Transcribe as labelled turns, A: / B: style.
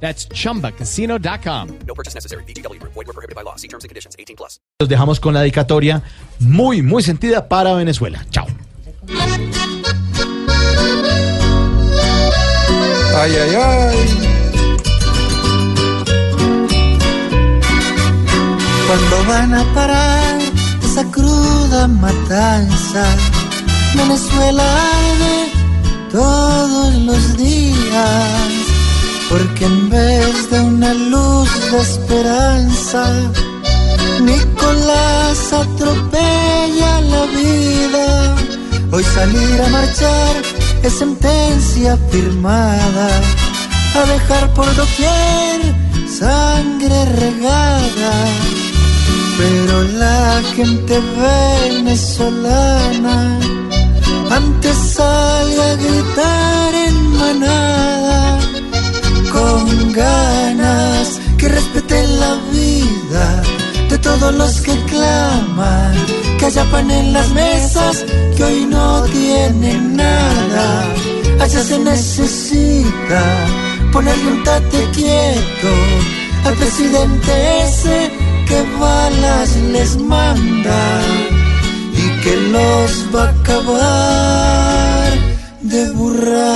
A: That's chumbacasino.com.
B: No purchase necessary. BGW. Void were prohibited by law. See terms and conditions. 18 plus.
C: Los dejamos con la dedicatoria muy, muy sentida para Venezuela. Chao.
D: Ay, ay, ay.
E: Cuando van a parar esa cruda matanza, Venezuela arde todos los días, porque en vez de una luz de esperanza, Nicolás atropella la vida. Hoy salir a marchar es sentencia firmada, a dejar por doquier sangre regada. Pero la gente venezolana los que claman que haya pan en las mesas que hoy no tienen nada. Allá se necesita ponerle un tate quieto al presidente ese que balas les manda y que los va a acabar de burrada